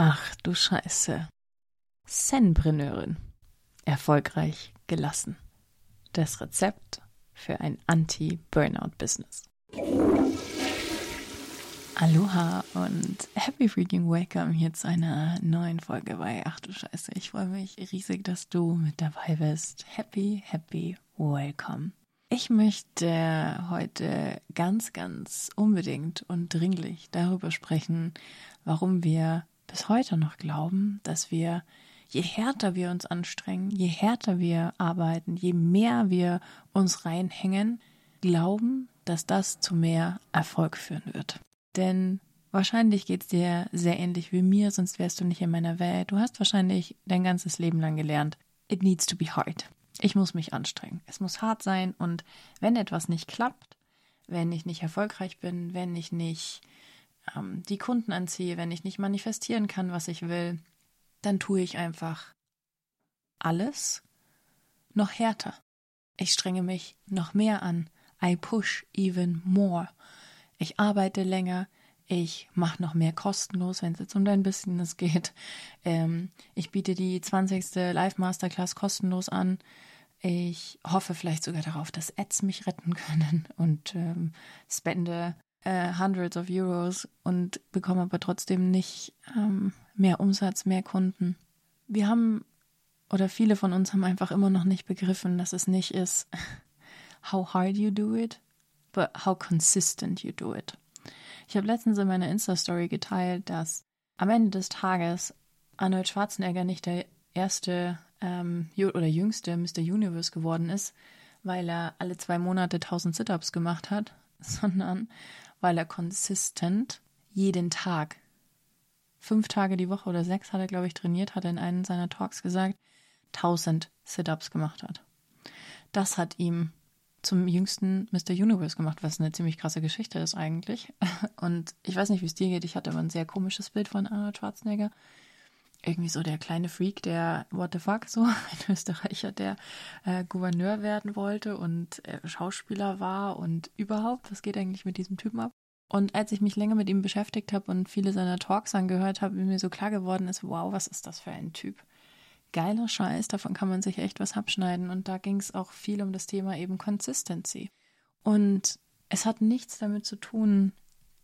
Ach du Scheiße. Zenpreneurin. Erfolgreich gelassen. Das Rezept für ein Anti-Burnout-Business. Aloha und happy freaking welcome hier zu einer neuen Folge bei Ach du Scheiße. Ich freue mich riesig, dass du mit dabei bist. Happy, happy welcome. Ich möchte heute ganz, ganz unbedingt und dringlich darüber sprechen, warum wir bis heute noch glauben, dass wir, je härter wir uns anstrengen, je härter wir arbeiten, je mehr wir uns reinhängen, glauben, dass das zu mehr Erfolg führen wird. Denn wahrscheinlich geht es dir sehr ähnlich wie mir, sonst wärst du nicht in meiner Welt. Du hast wahrscheinlich dein ganzes Leben lang gelernt, it needs to be hard. Ich muss mich anstrengen. Es muss hart sein und wenn etwas nicht klappt, wenn ich nicht erfolgreich bin, wenn ich nicht ähm, die Kunden anziehe, wenn ich nicht manifestieren kann, was ich will, dann tue ich einfach alles noch härter. Ich strenge mich noch mehr an. I push even more. Ich arbeite länger. Ich mache noch mehr kostenlos, wenn es jetzt um dein Business geht. Ähm, ich biete die 20. Live Masterclass kostenlos an. Ich hoffe vielleicht sogar darauf, dass Ads mich retten können und ähm, spende äh, Hundreds of Euros und bekomme aber trotzdem nicht ähm, mehr Umsatz, mehr Kunden. Wir haben oder viele von uns haben einfach immer noch nicht begriffen, dass es nicht ist, how hard you do it, but how consistent you do it. Ich habe letztens in meiner Insta-Story geteilt, dass am Ende des Tages Arnold Schwarzenegger nicht der erste ähm, oder jüngste Mr. Universe geworden ist, weil er alle zwei Monate 1000 Sit-Ups gemacht hat, sondern weil er konsistent jeden Tag, fünf Tage die Woche oder sechs hat er, glaube ich, trainiert, hat er in einem seiner Talks gesagt, 1000 Sit-Ups gemacht hat. Das hat ihm zum jüngsten Mr. Universe gemacht, was eine ziemlich krasse Geschichte ist eigentlich. Und ich weiß nicht, wie es dir geht. Ich hatte immer ein sehr komisches Bild von Arnold Schwarzenegger irgendwie so der kleine Freak, der what the fuck so, ein Österreicher, der äh, Gouverneur werden wollte und äh, Schauspieler war und überhaupt, was geht eigentlich mit diesem Typen ab? Und als ich mich länger mit ihm beschäftigt habe und viele seiner Talks angehört habe, mir so klar geworden ist, wow, was ist das für ein Typ? Geiler Scheiß, davon kann man sich echt was abschneiden. Und da ging es auch viel um das Thema eben Consistency. Und es hat nichts damit zu tun,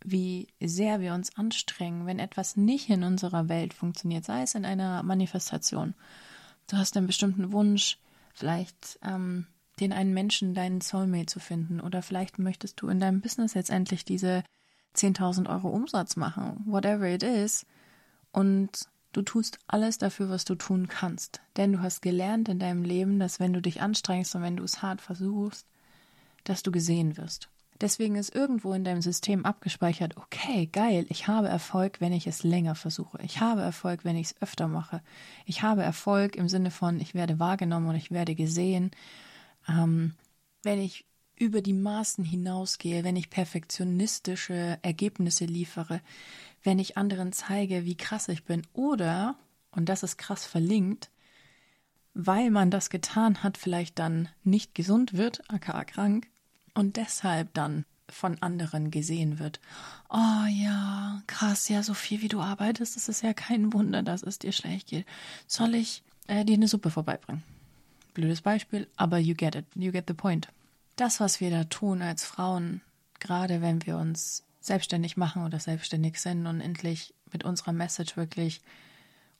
wie sehr wir uns anstrengen, wenn etwas nicht in unserer Welt funktioniert, sei es in einer Manifestation. Du hast einen bestimmten Wunsch, vielleicht ähm, den einen Menschen, deinen Soulmate zu finden, oder vielleicht möchtest du in deinem Business jetzt endlich diese 10.000 Euro Umsatz machen, whatever it is, und du tust alles dafür, was du tun kannst, denn du hast gelernt in deinem Leben, dass wenn du dich anstrengst und wenn du es hart versuchst, dass du gesehen wirst. Deswegen ist irgendwo in deinem System abgespeichert, okay, geil, ich habe Erfolg, wenn ich es länger versuche. Ich habe Erfolg, wenn ich es öfter mache. Ich habe Erfolg im Sinne von, ich werde wahrgenommen und ich werde gesehen. Ähm, wenn ich über die Maßen hinausgehe, wenn ich perfektionistische Ergebnisse liefere, wenn ich anderen zeige, wie krass ich bin oder, und das ist krass verlinkt, weil man das getan hat, vielleicht dann nicht gesund wird, aka krank, und deshalb dann von anderen gesehen wird. Oh ja, krass, ja, so viel wie du arbeitest, das ist ja kein Wunder, dass es dir schlecht geht. Soll ich äh, dir eine Suppe vorbeibringen? Blödes Beispiel, aber you get it, you get the point. Das, was wir da tun als Frauen, gerade wenn wir uns selbstständig machen oder selbstständig sind und endlich mit unserer Message wirklich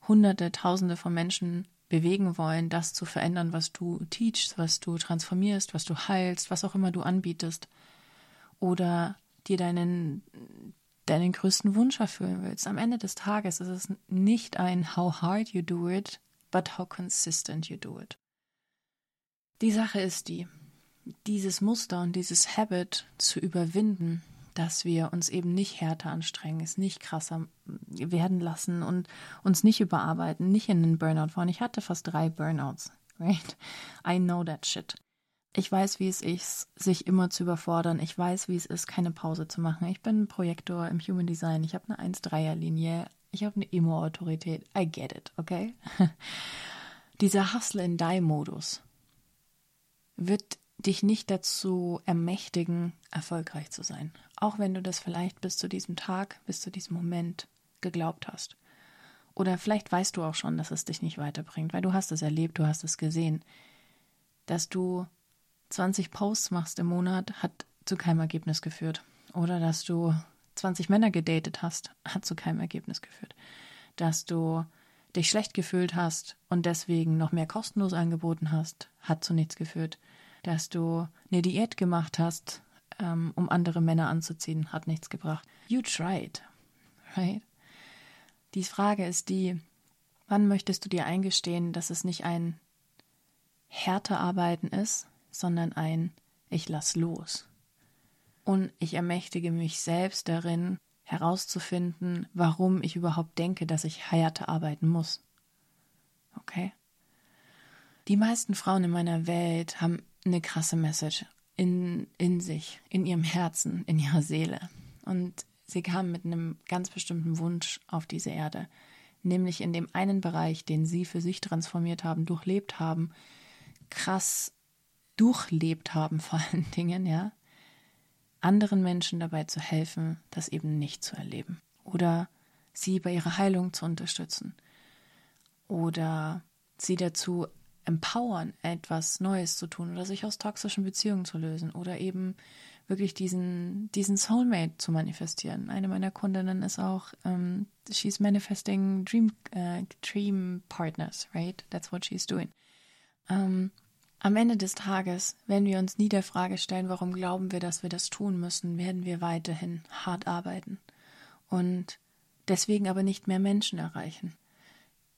Hunderte, Tausende von Menschen bewegen wollen, das zu verändern, was du teachst, was du transformierst, was du heilst, was auch immer du anbietest. Oder dir deinen, deinen größten Wunsch erfüllen willst. Am Ende des Tages ist es nicht ein how hard you do it, but how consistent you do it. Die Sache ist die, dieses Muster und dieses Habit zu überwinden, dass wir uns eben nicht härter anstrengen, es nicht krasser werden lassen und uns nicht überarbeiten, nicht in den Burnout fahren. Ich hatte fast drei Burnouts, right? I know that shit. Ich weiß, wie es ist, sich immer zu überfordern. Ich weiß, wie es ist, keine Pause zu machen. Ich bin Projektor im Human Design. Ich habe eine 1-3er-Linie. Ich habe eine Emo-Autorität. I get it, okay? Dieser Hustle-and-Die-Modus wird dich nicht dazu ermächtigen, erfolgreich zu sein. Auch wenn du das vielleicht bis zu diesem Tag, bis zu diesem Moment geglaubt hast. Oder vielleicht weißt du auch schon, dass es dich nicht weiterbringt, weil du hast es erlebt, du hast es gesehen. Dass du 20 Posts machst im Monat, hat zu keinem Ergebnis geführt. Oder dass du 20 Männer gedatet hast, hat zu keinem Ergebnis geführt. Dass du dich schlecht gefühlt hast und deswegen noch mehr kostenlos angeboten hast, hat zu nichts geführt. Dass du eine Diät gemacht hast, ähm, um andere Männer anzuziehen, hat nichts gebracht. You tried, right? Die Frage ist die, wann möchtest du dir eingestehen, dass es nicht ein härter Arbeiten ist, sondern ein Ich lass los. Und ich ermächtige mich selbst darin, herauszufinden, warum ich überhaupt denke, dass ich härter arbeiten muss. Okay? Die meisten Frauen in meiner Welt haben eine krasse Message in, in sich, in ihrem Herzen, in ihrer Seele. Und sie kamen mit einem ganz bestimmten Wunsch auf diese Erde, nämlich in dem einen Bereich, den sie für sich transformiert haben, durchlebt haben, krass durchlebt haben vor allen Dingen, ja, anderen Menschen dabei zu helfen, das eben nicht zu erleben. Oder sie bei ihrer Heilung zu unterstützen. Oder sie dazu empowern, etwas Neues zu tun oder sich aus toxischen Beziehungen zu lösen oder eben wirklich diesen, diesen Soulmate zu manifestieren. Eine meiner Kundinnen ist auch, um, ähm, she's manifesting dream, uh, dream partners, right? That's what she's doing. Um, ähm, am Ende des Tages, wenn wir uns nie der Frage stellen, warum glauben wir, dass wir das tun müssen, werden wir weiterhin hart arbeiten und deswegen aber nicht mehr Menschen erreichen.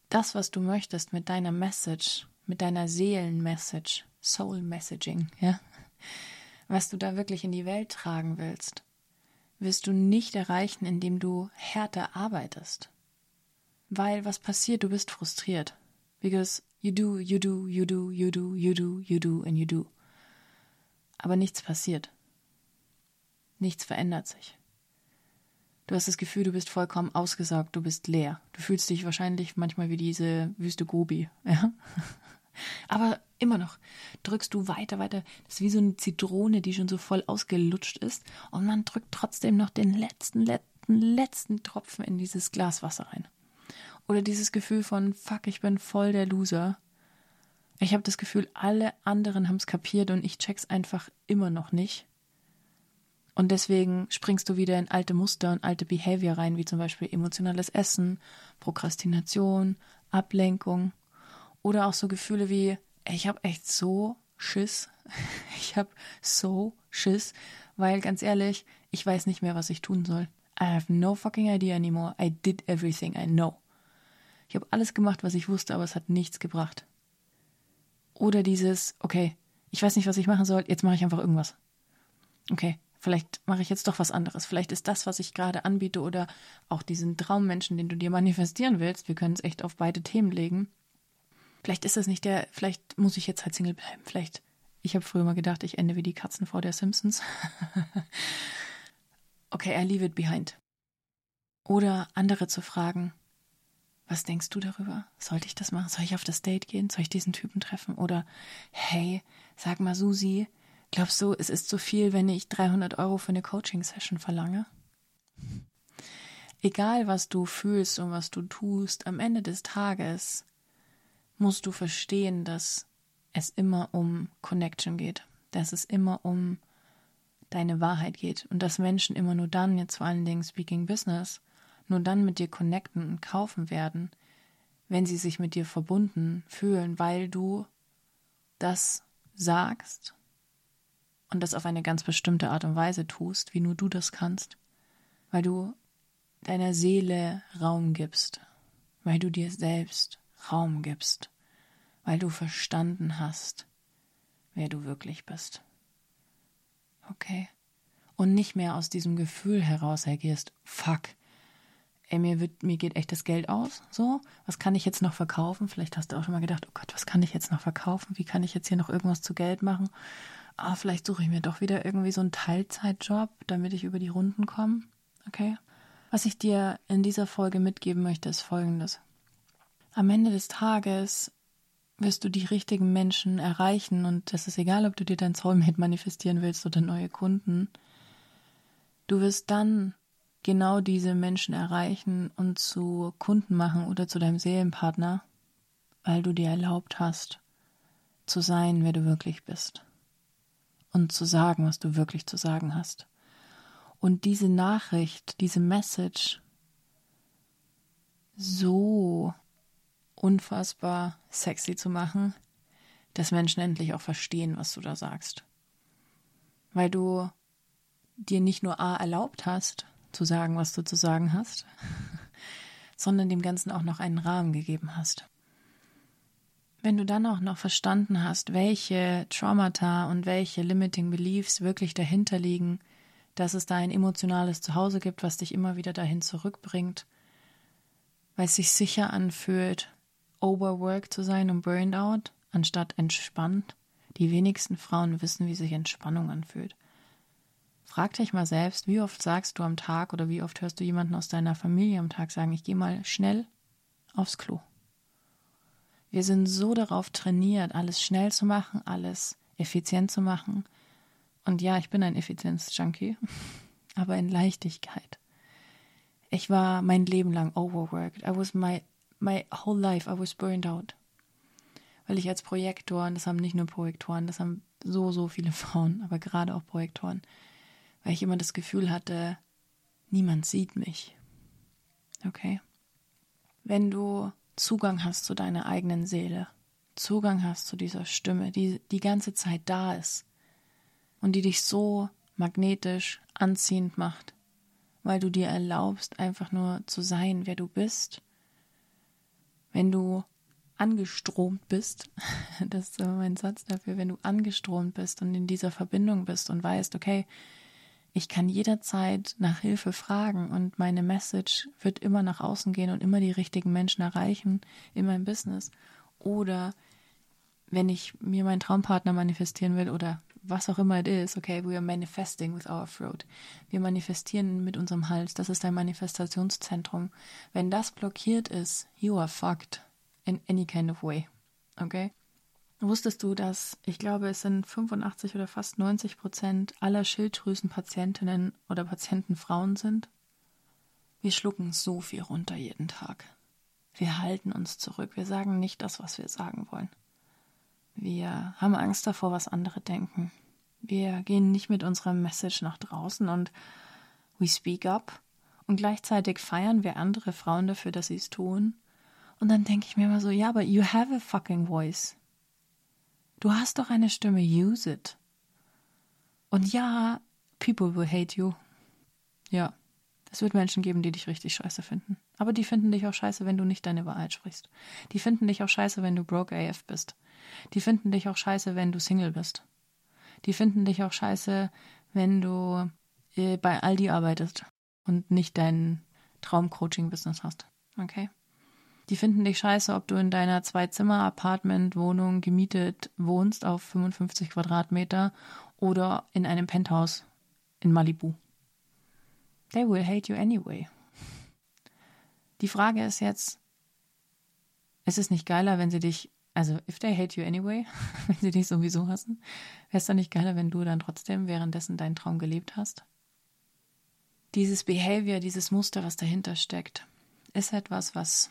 Das, was du möchtest mit deiner Message, mit deiner Seelenmessage, Soul Messaging, ja, was du da wirklich in die Welt tragen willst, wirst du nicht erreichen, indem du härter arbeitest. Weil was passiert, du bist frustriert. Because you do, you do, you do, you do, you do, you do and you do. Aber nichts passiert. Nichts verändert sich. Du hast das Gefühl, du bist vollkommen ausgesaugt, du bist leer. Du fühlst dich wahrscheinlich manchmal wie diese Wüste Gobi, ja? Aber immer noch drückst du weiter, weiter. Das ist wie so eine Zitrone, die schon so voll ausgelutscht ist. Und man drückt trotzdem noch den letzten, letzten, letzten Tropfen in dieses Glas Wasser rein. Oder dieses Gefühl von, fuck, ich bin voll der Loser. Ich habe das Gefühl, alle anderen haben es kapiert und ich check's einfach immer noch nicht. Und deswegen springst du wieder in alte Muster und alte Behavior rein, wie zum Beispiel emotionales Essen, Prokrastination, Ablenkung oder auch so Gefühle wie, ich habe echt so Schiss. Ich habe so Schiss, weil ganz ehrlich, ich weiß nicht mehr, was ich tun soll. I have no fucking idea anymore. I did everything I know. Ich habe alles gemacht, was ich wusste, aber es hat nichts gebracht. Oder dieses, okay, ich weiß nicht, was ich machen soll, jetzt mache ich einfach irgendwas. Okay, vielleicht mache ich jetzt doch was anderes. Vielleicht ist das, was ich gerade anbiete oder auch diesen Traummenschen, den du dir manifestieren willst, wir können es echt auf beide Themen legen, Vielleicht ist das nicht der, vielleicht muss ich jetzt halt Single bleiben. Vielleicht, ich habe früher mal gedacht, ich ende wie die Katzen vor der Simpsons. okay, I leave it behind. Oder andere zu fragen, was denkst du darüber? Sollte ich das machen? Soll ich auf das Date gehen? Soll ich diesen Typen treffen? Oder, hey, sag mal, Susi, glaubst du, es ist zu viel, wenn ich 300 Euro für eine Coaching-Session verlange? Egal, was du fühlst und was du tust, am Ende des Tages musst du verstehen, dass es immer um Connection geht, dass es immer um deine Wahrheit geht und dass Menschen immer nur dann, jetzt vor allen Dingen Speaking Business, nur dann mit dir connecten und kaufen werden, wenn sie sich mit dir verbunden fühlen, weil du das sagst und das auf eine ganz bestimmte Art und Weise tust, wie nur du das kannst, weil du deiner Seele Raum gibst, weil du dir selbst Raum gibst, weil du verstanden hast, wer du wirklich bist. Okay? Und nicht mehr aus diesem Gefühl heraus agierst, fuck, ey, mir, wird, mir geht echt das Geld aus, so, was kann ich jetzt noch verkaufen? Vielleicht hast du auch schon mal gedacht, oh Gott, was kann ich jetzt noch verkaufen? Wie kann ich jetzt hier noch irgendwas zu Geld machen? Ah, vielleicht suche ich mir doch wieder irgendwie so einen Teilzeitjob, damit ich über die Runden komme. Okay? Was ich dir in dieser Folge mitgeben möchte, ist folgendes. Am Ende des Tages wirst du die richtigen Menschen erreichen und das ist egal, ob du dir dein Soulmate manifestieren willst oder neue Kunden. Du wirst dann genau diese Menschen erreichen und zu Kunden machen oder zu deinem Seelenpartner, weil du dir erlaubt hast, zu sein, wer du wirklich bist und zu sagen, was du wirklich zu sagen hast. Und diese Nachricht, diese Message so unfassbar sexy zu machen, dass Menschen endlich auch verstehen, was du da sagst. Weil du dir nicht nur A erlaubt hast, zu sagen, was du zu sagen hast, sondern dem Ganzen auch noch einen Rahmen gegeben hast. Wenn du dann auch noch verstanden hast, welche Traumata und welche Limiting Beliefs wirklich dahinter liegen, dass es da ein emotionales Zuhause gibt, was dich immer wieder dahin zurückbringt, weil es sich sicher anfühlt, overworked zu sein und burned out, anstatt entspannt. Die wenigsten Frauen wissen, wie sich Entspannung anfühlt. Frag dich mal selbst, wie oft sagst du am Tag oder wie oft hörst du jemanden aus deiner Familie am Tag sagen, ich gehe mal schnell aufs Klo. Wir sind so darauf trainiert, alles schnell zu machen, alles effizient zu machen. Und ja, ich bin ein Effizienz-Junkie, aber in Leichtigkeit. Ich war mein Leben lang overworked. I was my, my whole life, I was burned out. Weil ich als Projektor, und das haben nicht nur Projektoren, das haben so, so viele Frauen, aber gerade auch Projektoren, weil ich immer das Gefühl hatte, niemand sieht mich. Okay? Wenn du Zugang hast zu deiner eigenen Seele, Zugang hast zu dieser Stimme, die die ganze Zeit da ist und die dich so magnetisch anziehend macht, weil du dir erlaubst, einfach nur zu sein, wer du bist. Wenn du angestromt bist, das ist mein Satz dafür, wenn du angestromt bist und in dieser Verbindung bist und weißt, okay, ich kann jederzeit nach Hilfe fragen und meine Message wird immer nach außen gehen und immer die richtigen Menschen erreichen in meinem Business. Oder wenn ich mir meinen Traumpartner manifestieren will oder was auch immer it is, okay, we are manifesting with our throat. Wir manifestieren mit unserem Hals, das ist ein Manifestationszentrum. Wenn das blockiert ist, you are fucked in any kind of way, okay? Wusstest du, dass ich glaube, es sind 85 oder fast 90 Prozent aller Schilddrüsenpatientinnen oder Patienten Frauen sind? Wir schlucken so viel runter jeden Tag. Wir halten uns zurück. Wir sagen nicht das, was wir sagen wollen. Wir haben Angst davor, was andere denken. Wir gehen nicht mit unserer Message nach draußen und we speak up. Und gleichzeitig feiern wir andere Frauen dafür, dass sie es tun. Und dann denke ich mir immer so, ja, aber you have a fucking voice. Du hast doch eine Stimme, use it. Und ja, people will hate you. Ja, es wird Menschen geben, die dich richtig scheiße finden. Aber die finden dich auch scheiße, wenn du nicht deine Wahrheit sprichst. Die finden dich auch scheiße, wenn du broke AF bist. Die finden dich auch scheiße, wenn du Single bist. Die finden dich auch scheiße, wenn du äh, bei Aldi arbeitest und nicht dein Traum-Coaching-Business hast. Okay? Die finden dich scheiße, ob du in deiner Zwei-Zimmer-Apartment-Wohnung gemietet wohnst auf 55 Quadratmeter oder in einem Penthouse in Malibu. They will hate you anyway. Die Frage ist jetzt, ist es nicht geiler, wenn sie dich, also if they hate you anyway, wenn sie dich sowieso hassen, wäre es dann nicht geiler, wenn du dann trotzdem währenddessen deinen Traum gelebt hast? Dieses Behavior, dieses Muster, was dahinter steckt, ist etwas, was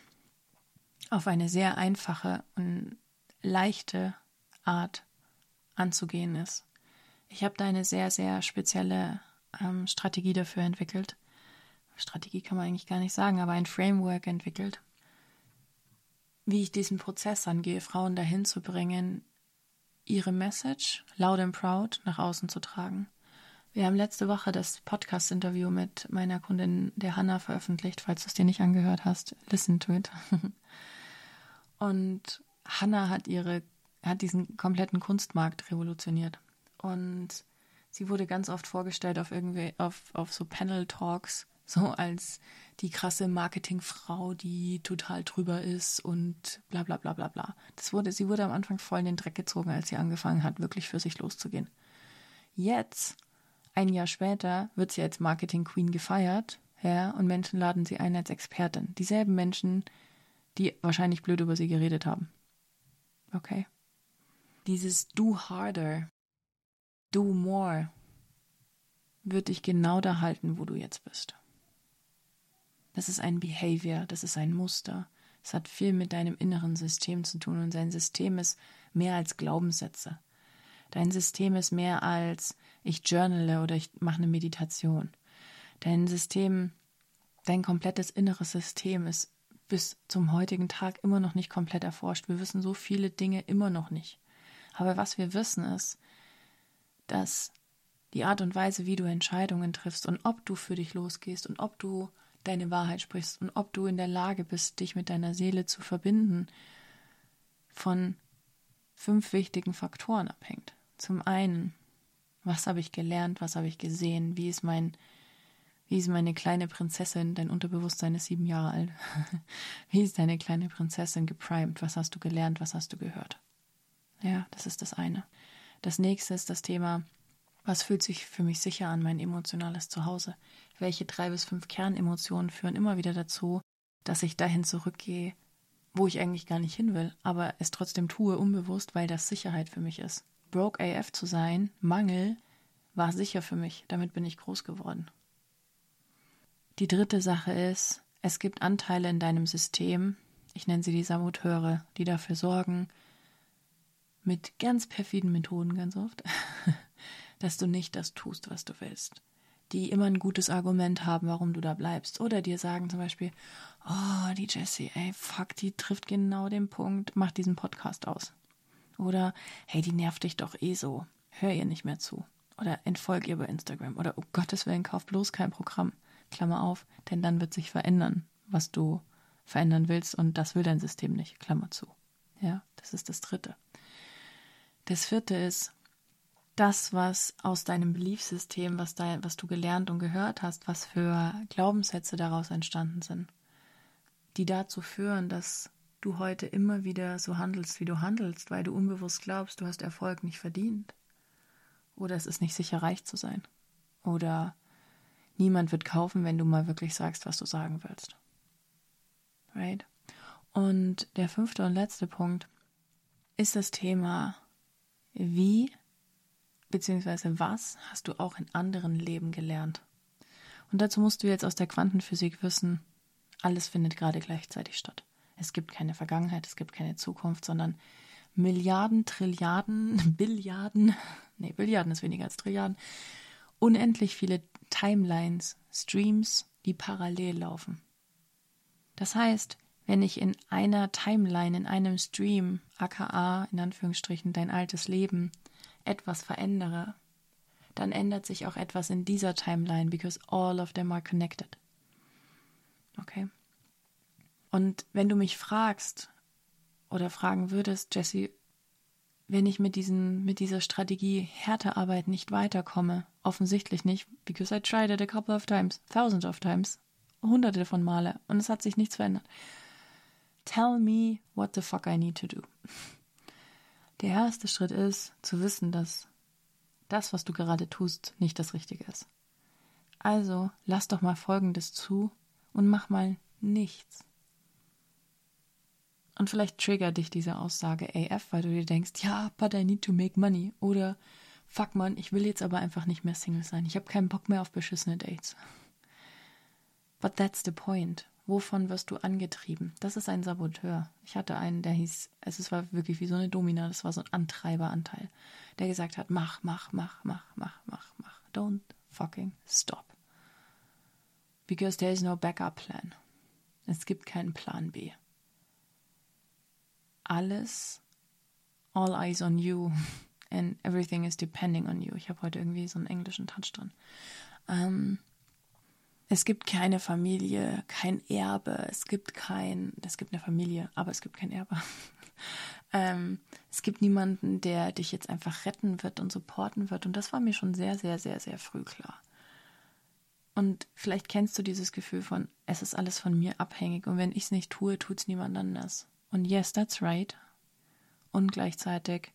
auf eine sehr einfache und leichte Art anzugehen ist. Ich habe da eine sehr, sehr spezielle ähm, Strategie dafür entwickelt. Strategie kann man eigentlich gar nicht sagen, aber ein Framework entwickelt, wie ich diesen Prozess angehe, Frauen dahin zu bringen, ihre Message loud and proud nach außen zu tragen. Wir haben letzte Woche das Podcast-Interview mit meiner Kundin, der Hanna, veröffentlicht. Falls du es dir nicht angehört hast, listen to it. Und Hanna hat ihre, hat diesen kompletten Kunstmarkt revolutioniert. Und sie wurde ganz oft vorgestellt auf irgendwie, auf, auf so Panel-Talks, so als die krasse Marketingfrau, die total drüber ist und bla bla bla bla bla. Das wurde, sie wurde am Anfang voll in den Dreck gezogen, als sie angefangen hat, wirklich für sich loszugehen. Jetzt, ein Jahr später, wird sie als Marketing Queen gefeiert, ja, und Menschen laden sie ein als Expertin. Dieselben Menschen, die wahrscheinlich blöd über sie geredet haben. Okay. Dieses do harder, do more wird dich genau da halten, wo du jetzt bist. Das ist ein Behavior, das ist ein Muster. Es hat viel mit deinem inneren System zu tun und sein System ist mehr als Glaubenssätze. Dein System ist mehr als ich journale oder ich mache eine Meditation. Dein System, dein komplettes inneres System ist bis zum heutigen Tag immer noch nicht komplett erforscht. Wir wissen so viele Dinge immer noch nicht. Aber was wir wissen ist, dass die Art und Weise, wie du Entscheidungen triffst und ob du für dich losgehst und ob du deine Wahrheit sprichst und ob du in der Lage bist, dich mit deiner Seele zu verbinden, von fünf wichtigen Faktoren abhängt. Zum einen, was habe ich gelernt, was habe ich gesehen, wie ist mein, wie ist meine kleine Prinzessin, dein Unterbewusstsein ist sieben Jahre alt, wie ist deine kleine Prinzessin geprimed, was hast du gelernt, was hast du gehört. Ja, das ist das eine. Das nächste ist das Thema, was fühlt sich für mich sicher an, mein emotionales Zuhause? Welche drei bis fünf Kernemotionen führen immer wieder dazu, dass ich dahin zurückgehe, wo ich eigentlich gar nicht hin will, aber es trotzdem tue, unbewusst, weil das Sicherheit für mich ist. Broke AF zu sein, Mangel, war sicher für mich. Damit bin ich groß geworden. Die dritte Sache ist, es gibt Anteile in deinem System, ich nenne sie die Saboteure, die dafür sorgen, mit ganz perfiden Methoden ganz oft, dass du nicht das tust, was du willst. Die immer ein gutes Argument haben, warum du da bleibst. Oder dir sagen zum Beispiel, oh, die Jessie, ey, fuck, die trifft genau den Punkt, mach diesen Podcast aus. Oder, hey, die nervt dich doch eh so, hör ihr nicht mehr zu. Oder entfolg ihr bei Instagram. Oder, um Gottes Willen, kauf bloß kein Programm. Klammer auf, denn dann wird sich verändern, was du verändern willst und das will dein System nicht. Klammer zu. Ja, das ist das Dritte. Das Vierte ist, das, was aus deinem Beliefsystem, was, da, was du gelernt und gehört hast, was für Glaubenssätze daraus entstanden sind, die dazu führen, dass du heute immer wieder so handelst, wie du handelst, weil du unbewusst glaubst, du hast Erfolg nicht verdient. Oder es ist nicht sicher, reich zu sein. Oder niemand wird kaufen, wenn du mal wirklich sagst, was du sagen willst. Right? Und der fünfte und letzte Punkt ist das Thema, wie beziehungsweise was hast du auch in anderen Leben gelernt? Und dazu musst du jetzt aus der Quantenphysik wissen, alles findet gerade gleichzeitig statt. Es gibt keine Vergangenheit, es gibt keine Zukunft, sondern Milliarden, Trilliarden, Billiarden, nee, Billiarden ist weniger als Trilliarden, unendlich viele Timelines, Streams, die parallel laufen. Das heißt, wenn ich in einer Timeline, in einem Stream, aka in Anführungsstrichen dein altes Leben, etwas verändere, dann ändert sich auch etwas in dieser Timeline, because all of them are connected. Okay? Und wenn du mich fragst oder fragen würdest, Jesse, wenn ich mit, diesen, mit dieser Strategie Härtearbeit nicht weiterkomme, offensichtlich nicht, because I tried it a couple of times, thousands of times, hunderte von Male und es hat sich nichts verändert. Tell me what the fuck I need to do. Der erste Schritt ist, zu wissen, dass das, was du gerade tust, nicht das Richtige ist. Also lass doch mal Folgendes zu und mach mal nichts. Und vielleicht triggert dich diese Aussage AF, weil du dir denkst, ja, but I need to make money. Oder fuck man, ich will jetzt aber einfach nicht mehr Single sein. Ich habe keinen Bock mehr auf beschissene Dates. But that's the point. Wovon wirst du angetrieben? Das ist ein Saboteur. Ich hatte einen, der hieß, es war wirklich wie so eine Domina, das war so ein Antreiberanteil, der gesagt hat, mach, mach, mach, mach, mach, mach, mach. Don't fucking stop. Because there is no backup plan. Es gibt keinen Plan B. Alles, all eyes on you and everything is depending on you. Ich habe heute irgendwie so einen englischen Touch drin. Ähm, es gibt keine Familie, kein Erbe, es gibt kein, es gibt eine Familie, aber es gibt kein Erbe. ähm, es gibt niemanden, der dich jetzt einfach retten wird und supporten wird. Und das war mir schon sehr, sehr, sehr, sehr früh klar. Und vielleicht kennst du dieses Gefühl von, es ist alles von mir abhängig und wenn ich es nicht tue, tut es niemand anders. Und yes, that's right. Und gleichzeitig,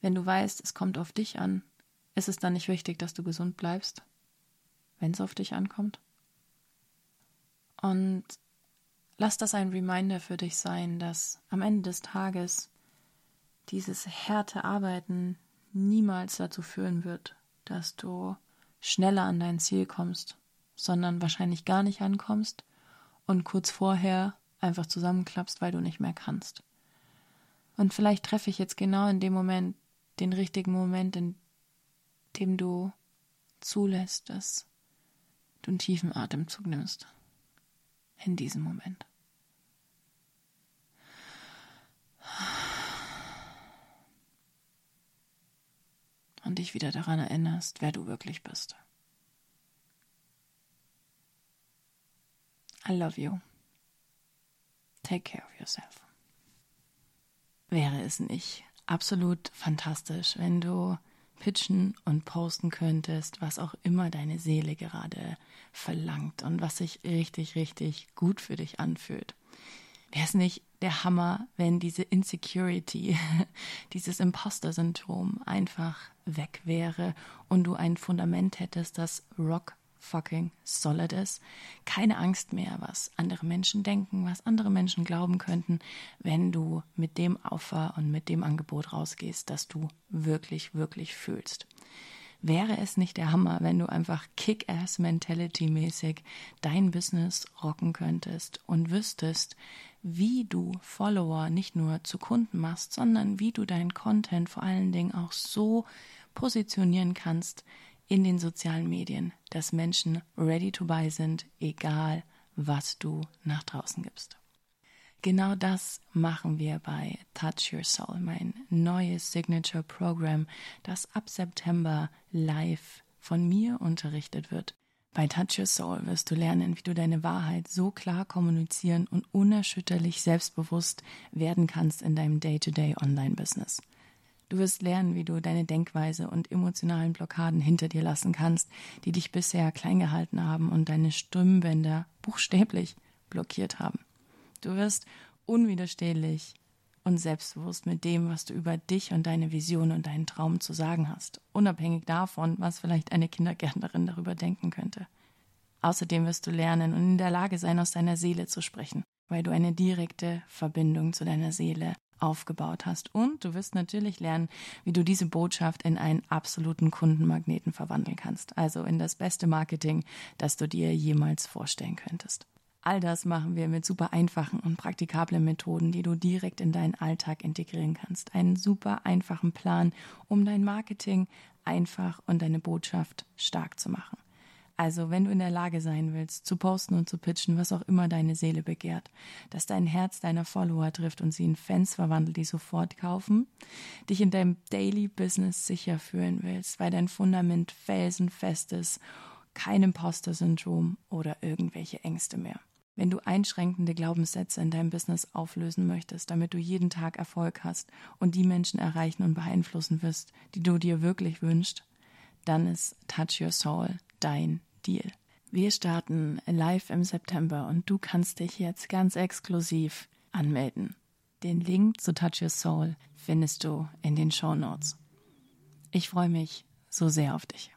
wenn du weißt, es kommt auf dich an, ist es dann nicht wichtig, dass du gesund bleibst? Wenn es auf dich ankommt. Und lass das ein Reminder für dich sein, dass am Ende des Tages dieses harte Arbeiten niemals dazu führen wird, dass du schneller an dein Ziel kommst, sondern wahrscheinlich gar nicht ankommst und kurz vorher einfach zusammenklappst, weil du nicht mehr kannst. Und vielleicht treffe ich jetzt genau in dem Moment den richtigen Moment, in dem du zulässt, dass du einen tiefen Atemzug nimmst. In diesem Moment. Und dich wieder daran erinnerst, wer du wirklich bist. I love you. Take care of yourself. Wäre es nicht absolut fantastisch, wenn du pitchen und posten könntest, was auch immer deine Seele gerade verlangt und was sich richtig, richtig gut für dich anfühlt. Wäre es nicht der Hammer, wenn diese Insecurity, dieses Imposter-Syndrom einfach weg wäre und du ein Fundament hättest, das rock fucking solid ist. Keine Angst mehr, was andere Menschen denken, was andere Menschen glauben könnten, wenn du mit dem Offer und mit dem Angebot rausgehst, das du wirklich, wirklich fühlst. Wäre es nicht der Hammer, wenn du einfach Kick-Ass-Mentality-mäßig dein Business rocken könntest und wüsstest, wie du Follower nicht nur zu Kunden machst, sondern wie du deinen Content vor allen Dingen auch so positionieren kannst, in den sozialen Medien, dass Menschen ready to buy sind, egal was du nach draußen gibst. Genau das machen wir bei Touch Your Soul, mein neues Signature Program, das ab September live von mir unterrichtet wird. Bei Touch Your Soul wirst du lernen, wie du deine Wahrheit so klar kommunizieren und unerschütterlich selbstbewusst werden kannst in deinem Day-to-Day Online-Business. Du wirst lernen, wie du deine Denkweise und emotionalen Blockaden hinter dir lassen kannst, die dich bisher klein gehalten haben und deine Stimmbänder buchstäblich blockiert haben. Du wirst unwiderstehlich und selbstbewusst mit dem, was du über dich und deine Vision und deinen Traum zu sagen hast, unabhängig davon, was vielleicht eine Kindergärtnerin darüber denken könnte. Außerdem wirst du lernen und in der Lage sein, aus deiner Seele zu sprechen, weil du eine direkte Verbindung zu deiner Seele aufgebaut hast. Und du wirst natürlich lernen, wie du diese Botschaft in einen absoluten Kundenmagneten verwandeln kannst. Also in das beste Marketing, das du dir jemals vorstellen könntest. All das machen wir mit super einfachen und praktikablen Methoden, die du direkt in deinen Alltag integrieren kannst. Einen super einfachen Plan, um dein Marketing einfach und deine Botschaft stark zu machen. Also, wenn du in der Lage sein willst, zu posten und zu pitchen, was auch immer deine Seele begehrt, dass dein Herz deiner Follower trifft und sie in Fans verwandelt, die sofort kaufen, dich in deinem Daily Business sicher fühlen willst, weil dein Fundament felsenfest ist, kein Imposter-Syndrom oder irgendwelche Ängste mehr. Wenn du einschränkende Glaubenssätze in deinem Business auflösen möchtest, damit du jeden Tag Erfolg hast und die Menschen erreichen und beeinflussen wirst, die du dir wirklich wünschst, dann ist Touch Your Soul dein Deal. Wir starten live im September und du kannst dich jetzt ganz exklusiv anmelden. Den Link zu Touch Your Soul findest du in den Show Notes. Ich freue mich so sehr auf dich.